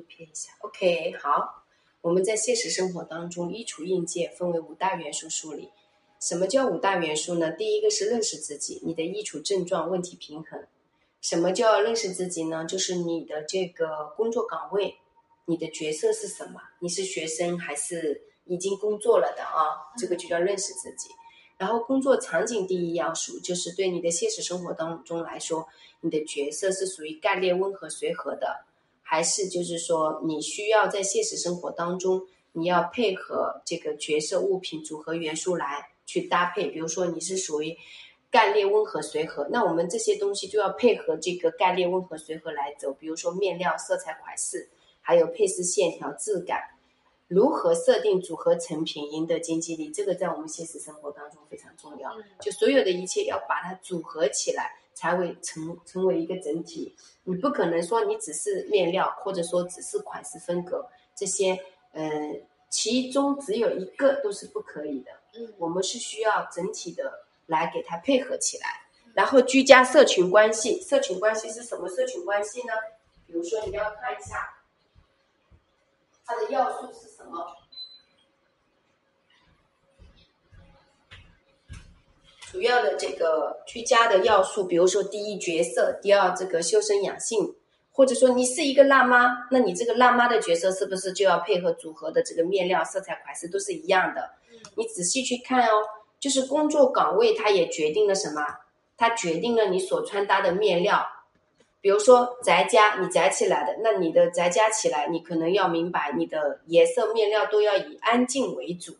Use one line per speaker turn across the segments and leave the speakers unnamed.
度偏一下。OK，好。我们在现实生活当中，衣橱硬件分为五大元素梳理。什么叫五大元素呢？第一个是认识自己，你的衣橱症状问题平衡。什么叫认识自己呢？就是你的这个工作岗位，你的角色是什么？你是学生还是已经工作了的啊？这个就叫认识自己。然后工作场景第一要素就是对你的现实生活当中来说，你的角色是属于干练、温和、随和的。还是就是说，你需要在现实生活当中，你要配合这个角色、物品、组合元素来去搭配。比如说，你是属于干练、温和、随和，那我们这些东西就要配合这个干练、温和、随和来走。比如说，面料、色彩、款式，还有配饰、线条、质感，如何设定组合成品，赢得经济力，这个在我们现实生活当中非常重要。就所有的一切要把它组合起来。才会成成为一个整体，你不可能说你只是面料，或者说只是款式风格这些，呃，其中只有一个都是不可以的。
嗯，
我们是需要整体的来给它配合起来。然后居家社群关系，社群关系是什么社群关系呢？比如说你要看一下它的要素是什么。主要的这个居家的要素，比如说第一角色，第二这个修身养性，或者说你是一个辣妈，那你这个辣妈的角色是不是就要配合组合的这个面料、色彩、款式都是一样的？你仔细去看哦，就是工作岗位它也决定了什么？它决定了你所穿搭的面料。比如说宅家，你宅起来的，那你的宅家起来，你可能要明白你的颜色、面料都要以安静为主，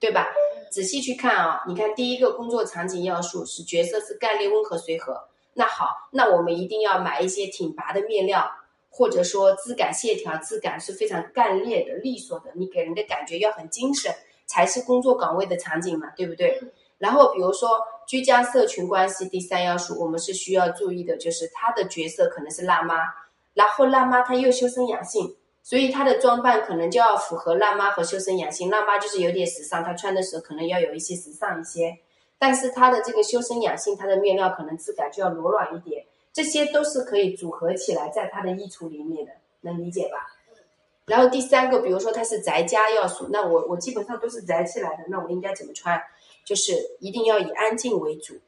对吧？仔细去看啊，你看第一个工作场景要素是角色是干练温和随和。那好，那我们一定要买一些挺拔的面料，或者说质感线条质感是非常干练的、利索的，你给人的感觉要很精神，才是工作岗位的场景嘛，对不对？然后比如说居家社群关系第三要素，我们是需要注意的，就是他的角色可能是辣妈，然后辣妈她又修身养性。所以她的装扮可能就要符合辣妈和修身养性。辣妈就是有点时尚，她穿的时候可能要有一些时尚一些。但是她的这个修身养性，她的面料可能质感就要柔软一点。这些都是可以组合起来在她的衣橱里面的，能理解吧？然后第三个，比如说她是宅家要素，那我我基本上都是宅起来的，那我应该怎么穿？就是一定要以安静为主，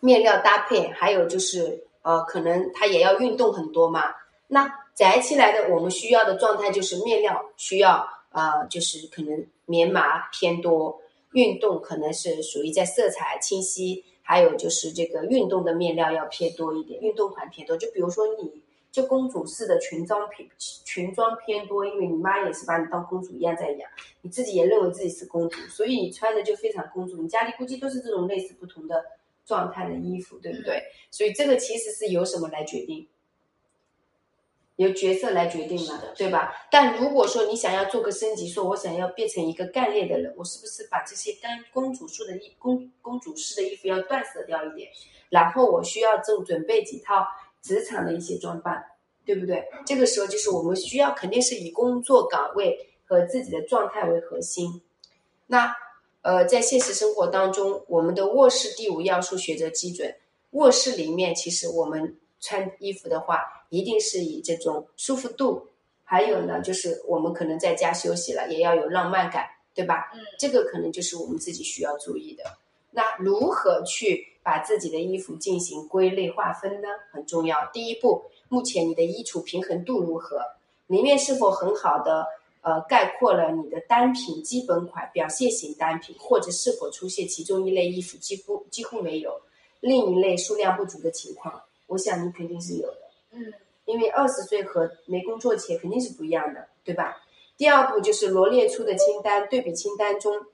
面料搭配，还有就是呃，可能她也要运动很多嘛，那。宅起来的，我们需要的状态就是面料需要啊，就是可能棉麻偏多，运动可能是属于在色彩清晰，还有就是这个运动的面料要偏多一点，运动款偏多。就比如说你就公主式的裙装偏裙装偏多，因为你妈也是把你当公主一样在养，你自己也认为自己是公主，所以你穿的就非常公主。你家里估计都是这种类似不同的状态的衣服，对不对？所以这个其实是由什么来决定？由角色来决定了，对吧？但如果说你想要做个升级，说我想要变成一个干练的人，我是不是把这些干公主式的衣公公主式的衣服要断舍掉一点？然后我需要正准备几套职场的一些装扮，对不对？这个时候就是我们需要肯定是以工作岗位和自己的状态为核心。那呃，在现实生活当中，我们的卧室第五要素选择基准，卧室里面其实我们。穿衣服的话，一定是以这种舒服度，还有呢，就是我们可能在家休息了，也要有浪漫感，对吧？
嗯，
这个可能就是我们自己需要注意的。那如何去把自己的衣服进行归类划分呢？很重要。第一步，目前你的衣橱平衡度如何？里面是否很好的呃概括了你的单品、基本款、表现型单品，或者是否出现其中一类衣服几乎几乎没有，另一类数量不足的情况？我想你肯定是有的，
嗯，
因为二十岁和没工作前肯定是不一样的，对吧？第二步就是罗列出的清单，对比清单中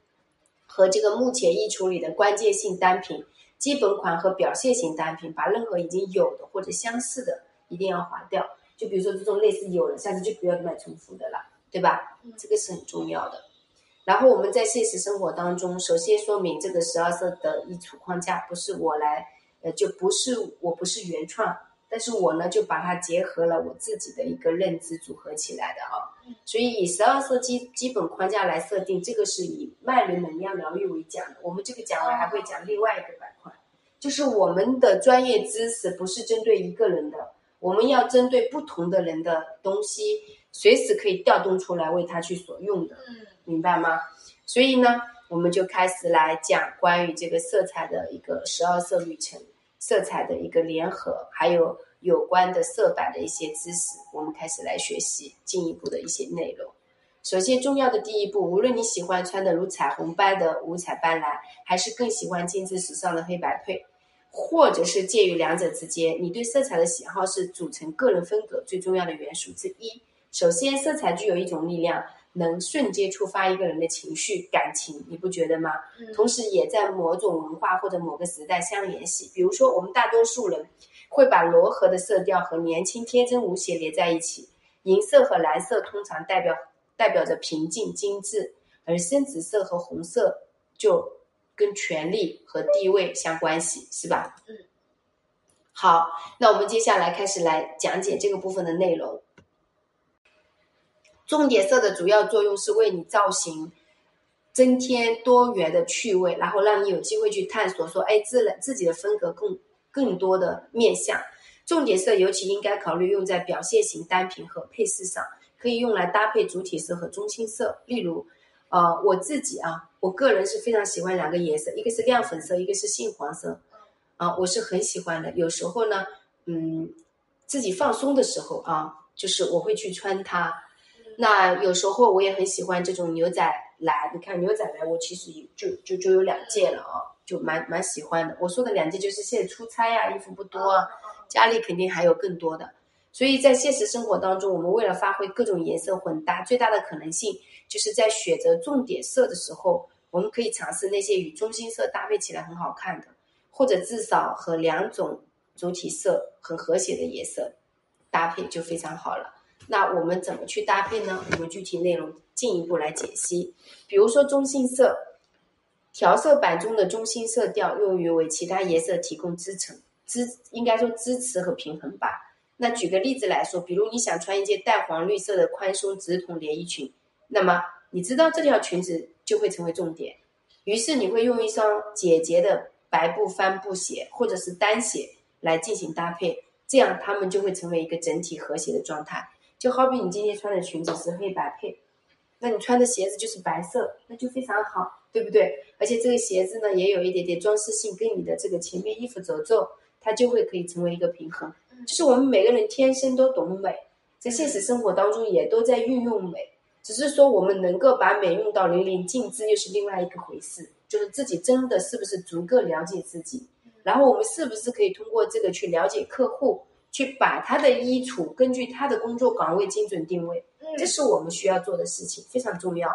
和这个目前衣橱里的关键性单品、基本款和表现型单品，把任何已经有的或者相似的一定要划掉。就比如说这种类似有的，下次就不要买重复的了，对吧？这个是很重要的。然后我们在现实生活当中，首先说明这个十二色的衣橱框架不是我来。呃，就不是我不是原创，但是我呢就把它结合了我自己的一个认知组合起来的啊，所以以十二色基基本框架来设定，这个是以脉轮能量疗愈为讲的。我们这个讲完还会讲另外一个板块，就是我们的专业知识不是针对一个人的，我们要针对不同的人的东西，随时可以调动出来为他去所用的，
嗯
明白吗？所以呢，我们就开始来讲关于这个色彩的一个十二色旅程，色彩的一个联合，还有有关的色板的一些知识，我们开始来学习进一步的一些内容。首先，重要的第一步，无论你喜欢穿的如彩虹般的五彩斑斓，还是更喜欢精致时尚的黑白配，或者是介于两者之间，你对色彩的喜好是组成个人风格最重要的元素之一。首先，色彩具有一种力量，能瞬间触发一个人的情绪、感情，你不觉得吗？
嗯
同时也在某种文化或者某个时代相联系。比如说，我们大多数人会把柔和的色调和年轻、天真无邪连在一起。银色和蓝色通常代表代表着平静、精致，而深紫色和红色就跟权力和地位相关系，是吧？
嗯。
好，那我们接下来开始来讲解这个部分的内容。重点色的主要作用是为你造型增添多元的趣味，然后让你有机会去探索说，哎，自然自己的风格更更多的面向。重点色尤其应该考虑用在表现型单品和配饰上，可以用来搭配主体色和中心色。例如，呃，我自己啊，我个人是非常喜欢两个颜色，一个是亮粉色，一个是杏黄色，啊，我是很喜欢的。有时候呢，嗯，自己放松的时候啊，就是我会去穿它。那有时候我也很喜欢这种牛仔蓝，你看牛仔蓝，我其实有就就就有两件了啊，就蛮蛮喜欢的。我说的两件就是现在出差呀、衣服不多啊，家里肯定还有更多的。所以在现实生活当中，我们为了发挥各种颜色混搭，最大的可能性就是在选择重点色的时候，我们可以尝试那些与中心色搭配起来很好看的，或者至少和两种主体色很和谐的颜色搭配就非常好了。那我们怎么去搭配呢？我们具体内容进一步来解析。比如说中性色，调色板中的中性色调用于为其他颜色提供支撑、支应该说支持和平衡吧。那举个例子来说，比如你想穿一件淡黄绿色的宽松直筒连衣裙，那么你知道这条裙子就会成为重点，于是你会用一双简洁的白布帆布鞋或者是单鞋来进行搭配，这样它们就会成为一个整体和谐的状态。就好比你今天穿的裙子是黑白配，那你穿的鞋子就是白色，那就非常好，对不对？而且这个鞋子呢，也有一点点装饰性，跟你的这个前面衣服褶皱，它就会可以成为一个平衡。就是我们每个人天生都懂美，在现实生活当中也都在运用美，只是说我们能够把美用到淋漓尽致，又是另外一个回事。就是自己真的是不是足够了解自己，然后我们是不是可以通过这个去了解客户，去把他的衣橱根据他的工作岗位精准定位，
嗯
这是我们需要做的事情，非常重要。